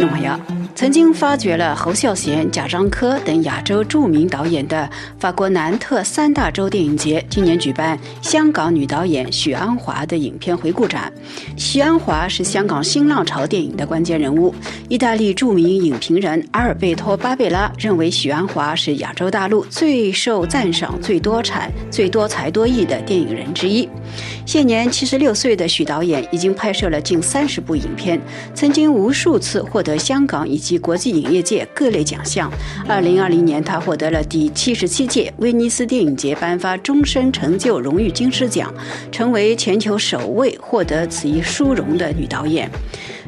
听众朋友，曾经发掘了侯孝贤、贾樟柯等亚洲著名导演的法国南特三大洲电影节，今年举办香港女导演许鞍华的影片回顾展。许鞍华是香港新浪潮电影的关键人物。意大利著名影评人阿尔贝托·巴贝拉认为，许鞍华是亚洲大陆最受赞赏、最多产、最多才多艺的电影人之一。现年七十六岁的许导演已经拍摄了近三十部影片，曾经无数次获。得香港以及及国际影业界各类奖项。二零二零年，她获得了第七十七届威尼斯电影节颁发终身成就荣誉金狮奖，成为全球首位获得此一殊荣的女导演。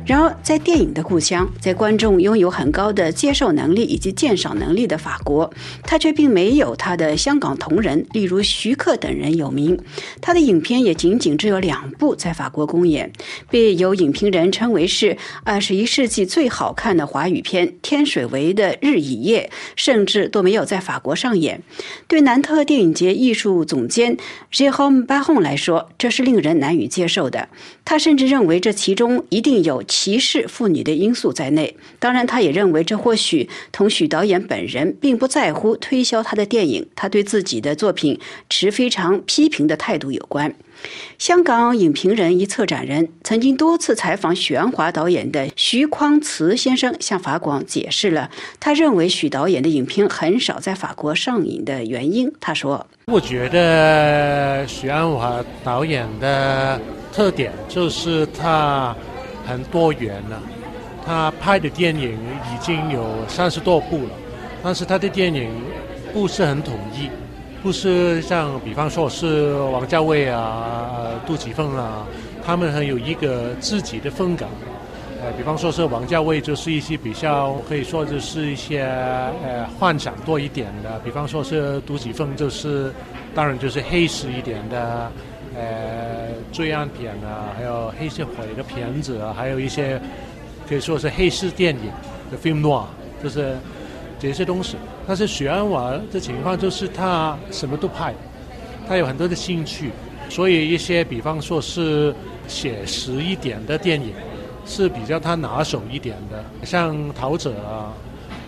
然而，在电影的故乡，在观众拥有很高的接受能力以及鉴赏能力的法国，他却并没有他的香港同仁，例如徐克等人有名。他的影片也仅仅只有两部在法国公演，被有影评人称为是二十一世纪最好看的华语片《天水围的日与夜》，甚至都没有在法国上演。对南特电影节艺术总监 Jérôme Baron 来说，这是令人难以接受的。他甚至认为这其中一定有。歧视妇女的因素在内，当然，他也认为这或许同许导演本人并不在乎推销他的电影，他对自己的作品持非常批评的态度有关。香港影评人一策展人曾经多次采访许鞍华导演的徐匡慈先生向法广解释了他认为许导演的影片很少在法国上映的原因。他说：“我觉得许鞍华导演的特点就是他。”很多元了，他拍的电影已经有三十多部了，但是他的电影不是很统一，不是像比方说是王家卫啊、杜琪峰啊，他们很有一个自己的风格。呃，比方说是王家卫就是一些比较可以说就是一些呃幻想多一点的，比方说是杜琪峰就是当然就是黑实一点的。呃，罪案片啊，还有黑社会的片子啊，还有一些可以说是黑市电影的 film noir，就是这些东西。但是许鞍华的情况就是他什么都拍，他有很多的兴趣，所以一些比方说是写实一点的电影是比较他拿手一点的，像《逃者》啊，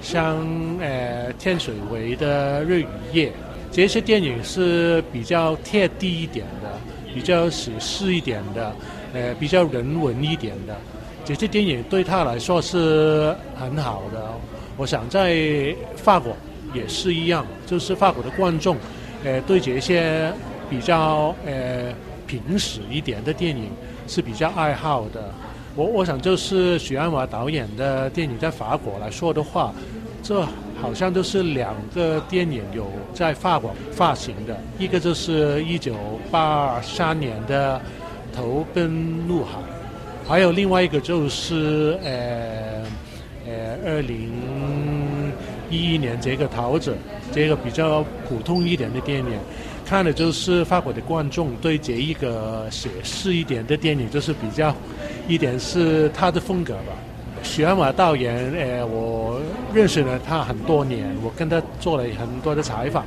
像呃《天水围的瑞雨夜》，这些电影是比较贴地一点的。比较写实一点的，呃，比较人文一点的，这些电影对他来说是很好的。我想在法国也是一样，就是法国的观众，呃，对这些比较呃平实一点的电影是比较爱好的。我我想就是许鞍华导演的电影在法国来说的话，这。好像都是两个电影有在法国发行的，一个就是一九八三年的《投奔怒海》，还有另外一个就是呃呃二零一一年这个《逃者》，这个比较普通一点的电影，看的就是法国的观众对这一个写实一点的电影，就是比较一点是他的风格吧。许鞍华导演，呃，我认识了他很多年，我跟他做了很多的采访。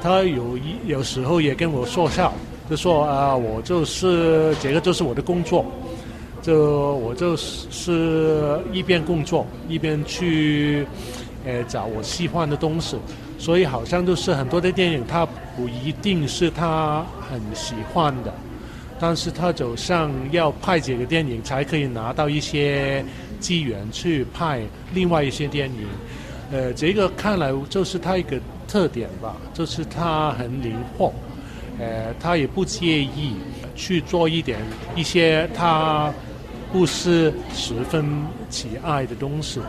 他有一有时候也跟我说笑，就说啊，我就是这个就是我的工作，就我就是一边工作一边去，呃，找我喜欢的东西。所以好像就是很多的电影，他不一定是他很喜欢的，但是他就像要拍这个电影才可以拿到一些。机缘去拍另外一些电影，呃，这个看来就是他一个特点吧，就是他很灵活，呃，他也不介意去做一点一些他不是十分喜爱的东西，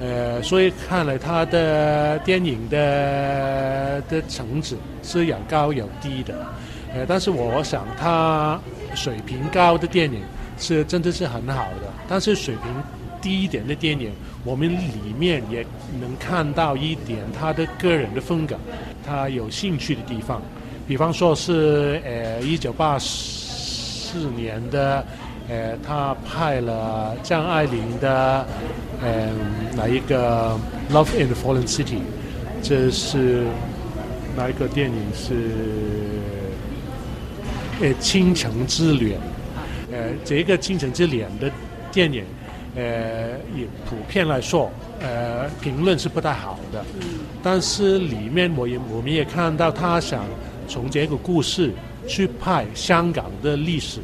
呃，所以看来他的电影的的层次是有高有低的，呃，但是我想他水平高的电影是真的是很好的，但是水平。低一点的电影，我们里面也能看到一点他的个人的风格，他有兴趣的地方，比方说是呃一九八四年的，呃他拍了张爱玲的，嗯哪一个《Love in the Fallen City》，这是哪一个电影？是呃倾城之恋，呃这个倾城之恋的电影。呃，也普遍来说，呃，评论是不太好的。但是里面我也我们也看到他想从这个故事去拍香港的历史，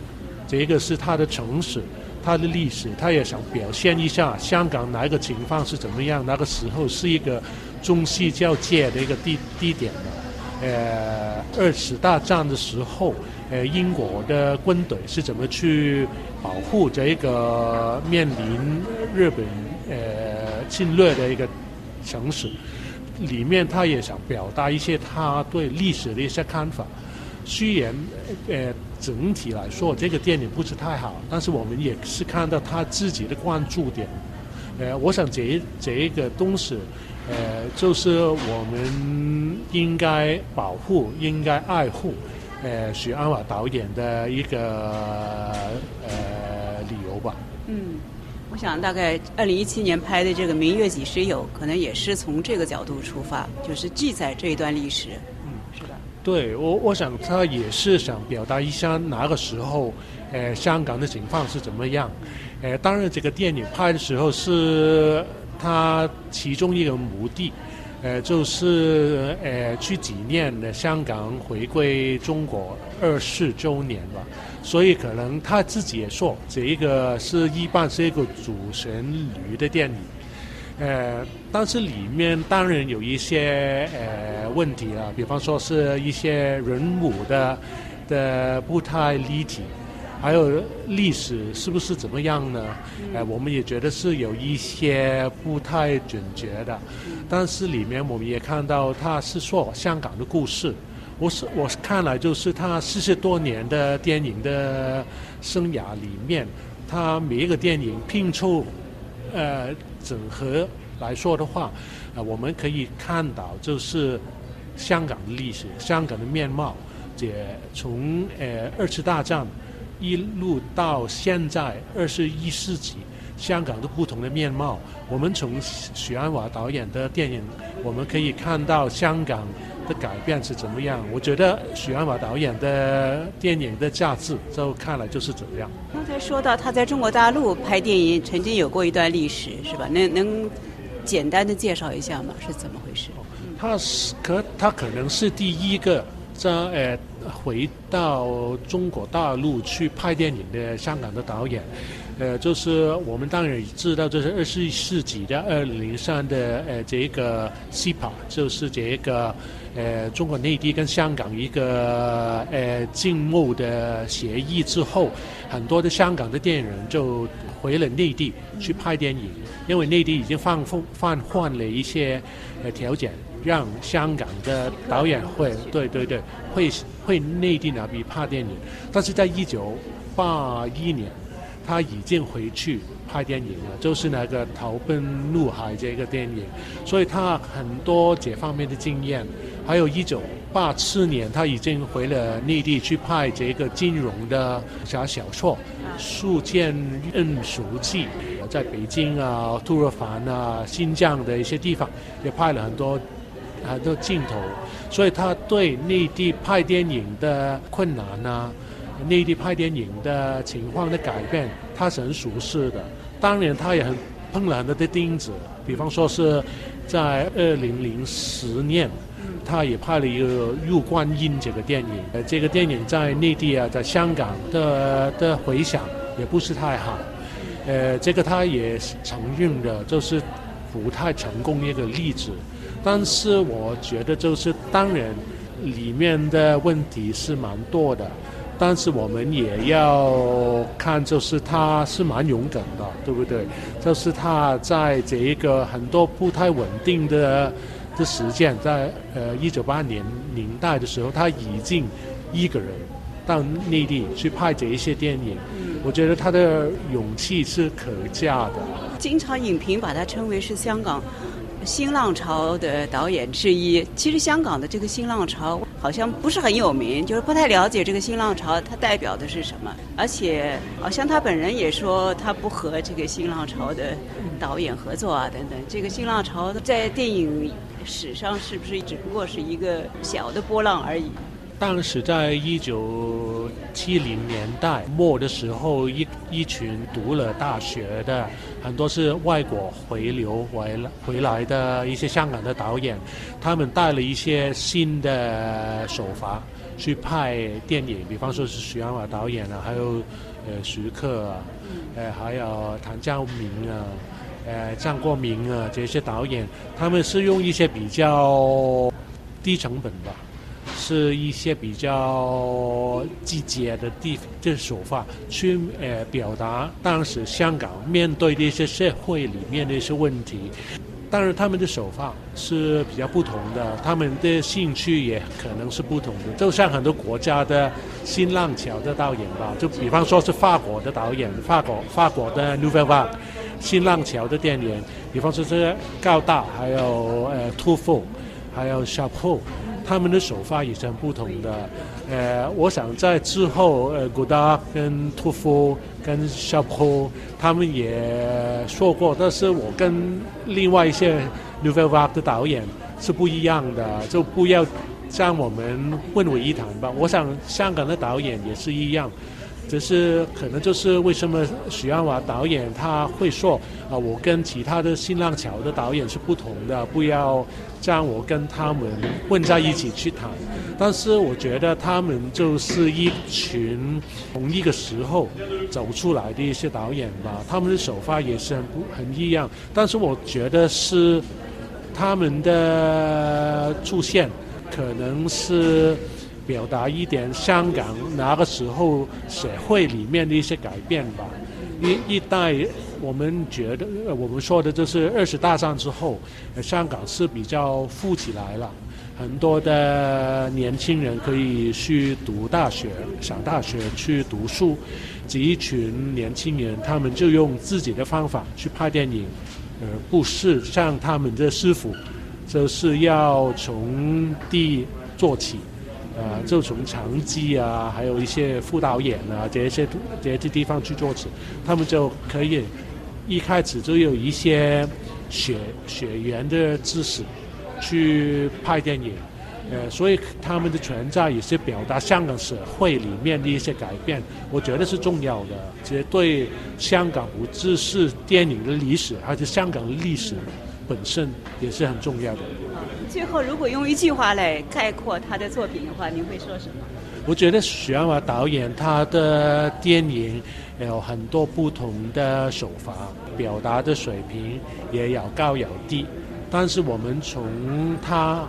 这个是他的城市。他的历史，他也想表现一下香港哪一个情况是怎么样，那个时候是一个中西交界的一个地地点的。呃，二次大战的时候，呃，英国的军队是怎么去保护这一个面临日本呃侵略的一个城市？里面他也想表达一些他对历史的一些看法。虽然呃整体来说这个电影不是太好，但是我们也是看到他自己的关注点。呃，我想这这一个东西，呃，就是我们应该保护、应该爱护，呃，许鞍华导演的一个呃理由吧。嗯，我想大概二零一七年拍的这个《明月几时有》，可能也是从这个角度出发，就是记载这一段历史。嗯，是的对我，我想他也是想表达一下那个时候，呃，香港的情况是怎么样。呃，当然这个电影拍的时候是他其中一个目的，呃，就是呃去纪念的香港回归中国二十周年吧。所以可能他自己也说，这一个是一般是一个主旋律的电影。呃，但是里面当然有一些呃问题啊，比方说是一些人物的的不太立体，还有历史是不是怎么样呢？呃，我们也觉得是有一些不太准确的。但是里面我们也看到，他是说香港的故事。我是我是看来就是他四十多年的电影的生涯里面，他每一个电影拼凑，呃。整合来说的话，啊，我们可以看到就是香港的历史、香港的面貌，也从呃二次大战一路到现在二十一世纪，香港的不同的面貌。我们从许鞍华导演的电影，我们可以看到香港的改变是怎么样。我觉得许鞍华导演的电影的价值，就看来就是怎么样。刚才说到他在中国大陆拍电影，曾经有过一段历史，是吧？能能简单的介绍一下吗？是怎么回事？他是可他可能是第一个在呃回到中国大陆去拍电影的香港的导演。呃，就是我们当然知道，这是二十一世纪的二零三的呃这个 CPA，就是这个呃中国内地跟香港一个呃经贸的协议之后，很多的香港的电影人就回了内地去拍电影，因为内地已经放放放换了一些呃条件，让香港的导演会对对对会会内地那边拍电影，但是在一九八一年。他已经回去拍电影了，就是那个《逃奔怒海》这个电影，所以他很多这方面的经验。还有一九八四年，他已经回了内地去拍这个金融的啥小说《书剑恩赎记》，在北京啊、吐鲁番啊、新疆的一些地方也拍了很多很多镜头，所以他对内地拍电影的困难呢。内地拍电影的情况的改变，他是很熟悉的。当年他也很碰了很多的钉子，比方说是在二零零十年，他也拍了一个《入观音》这个电影。呃，这个电影在内地啊，在香港的的回响也不是太好。呃，这个他也承认的，就是不太成功一个例子。但是我觉得，就是当然里面的问题是蛮多的。但是我们也要看，就是他是蛮勇敢的，对不对？就是他在这一个很多不太稳定的的时间，在呃一九八年年代的时候，他已经一个人到内地去拍这一些电影。我觉得他的勇气是可嘉的。经常影评把他称为是香港。新浪潮的导演之一，其实香港的这个新浪潮好像不是很有名，就是不太了解这个新浪潮它代表的是什么。而且好像他本人也说他不和这个新浪潮的导演合作啊等等。这个新浪潮在电影史上是不是只不过是一个小的波浪而已？当时在一九七零年代末的时候，一一群读了大学的，很多是外国回流回来回来的一些香港的导演，他们带了一些新的手法去拍电影，比方说是徐安华导演啊，还有呃徐克啊，呃还有谭家明啊，呃张国明啊这些导演，他们是用一些比较低成本吧。是一些比较季节的地这手法去呃表达当时香港面对的一些社会里面的一些问题，当然他们的手法是比较不同的，他们的兴趣也可能是不同的。就像很多国家的新浪潮的导演吧，就比方说是法国的导演，法国法国的 n o u v e l l e 新浪潮的电影，比方说是高大，还有呃突夫，还有 shopho。他们的手法也是很不同的，呃，我想在之后，呃，古达跟屠夫跟夏坡他们也说过，但是我跟另外一些 n e w e l v a 的导演是不一样的，就不要将我们混为一谈吧。我想香港的导演也是一样。只是可能就是为什么许鞍华导演他会说啊，我跟其他的新浪潮的导演是不同的，不要将我跟他们混在一起去谈。但是我觉得他们就是一群同一个时候走出来的一些导演吧，他们的手法也是很不很一样。但是我觉得是他们的出现可能是。表达一点香港那个时候社会里面的一些改变吧。一一代我们觉得，我们说的就是二十大战之后，香港是比较富起来了，很多的年轻人可以去读大学、上大学去读书。这一群年轻人，他们就用自己的方法去拍电影，而不是像他们的师傅，就是要从地做起。呃，就从长记啊，还有一些副导演啊，这些这些地方去做起，他们就可以一开始就有一些血血缘的知识去拍电影，呃，所以他们的存在也是表达香港社会里面的一些改变，我觉得是重要的，其实对香港不只是电影的历史，而且香港的历史本身也是很重要的。最后，如果用一句话来概括他的作品的话，您会说什么？我觉得许鞍华导演他的电影有很多不同的手法，表达的水平也有高有低。但是我们从他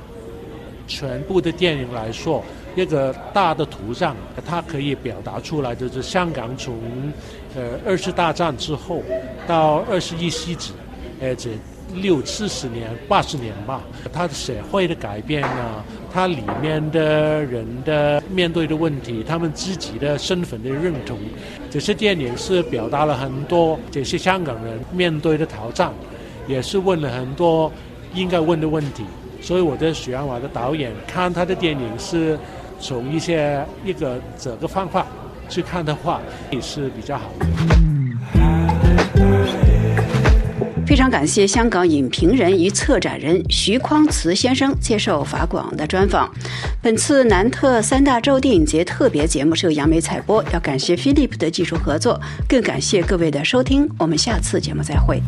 全部的电影来说，一个大的图像，他可以表达出来就是香港从呃二次大战之后到二十一世纪，而且。六七十年、八十年吧，它的社会的改变呢，它里面的人的面对的问题，他们自己的身份的认同，这些电影是表达了很多这些香港人面对的挑战，也是问了很多应该问的问题。所以我的许鞍华的导演看他的电影是从一些一个这个方法去看的话，也是比较好的。非常感谢香港影评人与策展人徐匡慈先生接受法广的专访。本次南特三大洲电影节特别节目是由杨梅采播，要感谢 Philip 的技术合作，更感谢各位的收听。我们下次节目再会。